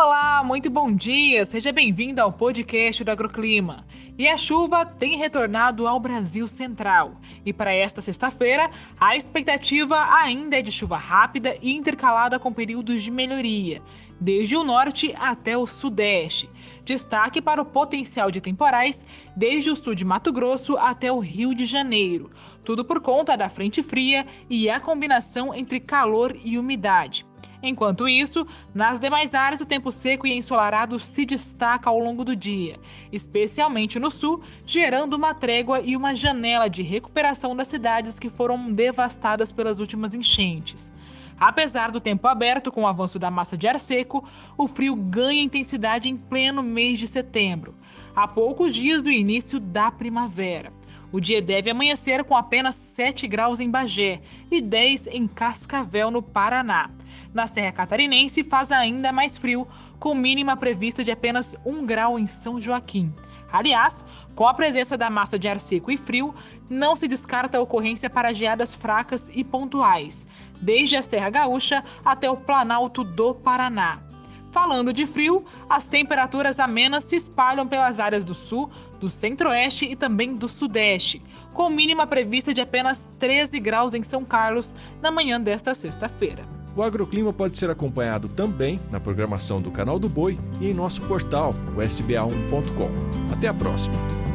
Olá, muito bom dia! Seja bem-vindo ao podcast do Agroclima. E a chuva tem retornado ao Brasil Central. E para esta sexta-feira, a expectativa ainda é de chuva rápida e intercalada com períodos de melhoria desde o norte até o sudeste. Destaque para o potencial de temporais desde o sul de Mato Grosso até o Rio de Janeiro. Tudo por conta da frente fria e a combinação entre calor e umidade. Enquanto isso, nas demais áreas, o tempo seco e ensolarado se destaca ao longo do dia, especialmente no sul, gerando uma trégua e uma janela de recuperação das cidades que foram devastadas pelas últimas enchentes. Apesar do tempo aberto com o avanço da massa de ar seco, o frio ganha intensidade em pleno mês de setembro, a poucos dias do início da primavera. O dia deve amanhecer com apenas 7 graus em Bagé e 10 em Cascavel, no Paraná. Na Serra Catarinense faz ainda mais frio, com mínima prevista de apenas 1 grau em São Joaquim. Aliás, com a presença da massa de ar seco e frio, não se descarta a ocorrência para geadas fracas e pontuais, desde a Serra Gaúcha até o Planalto do Paraná. Falando de frio, as temperaturas amenas se espalham pelas áreas do sul, do centro-oeste e também do sudeste, com mínima prevista de apenas 13 graus em São Carlos na manhã desta sexta-feira. O agroclima pode ser acompanhado também na programação do Canal do Boi e em nosso portal, o sba1.com. Até a próxima!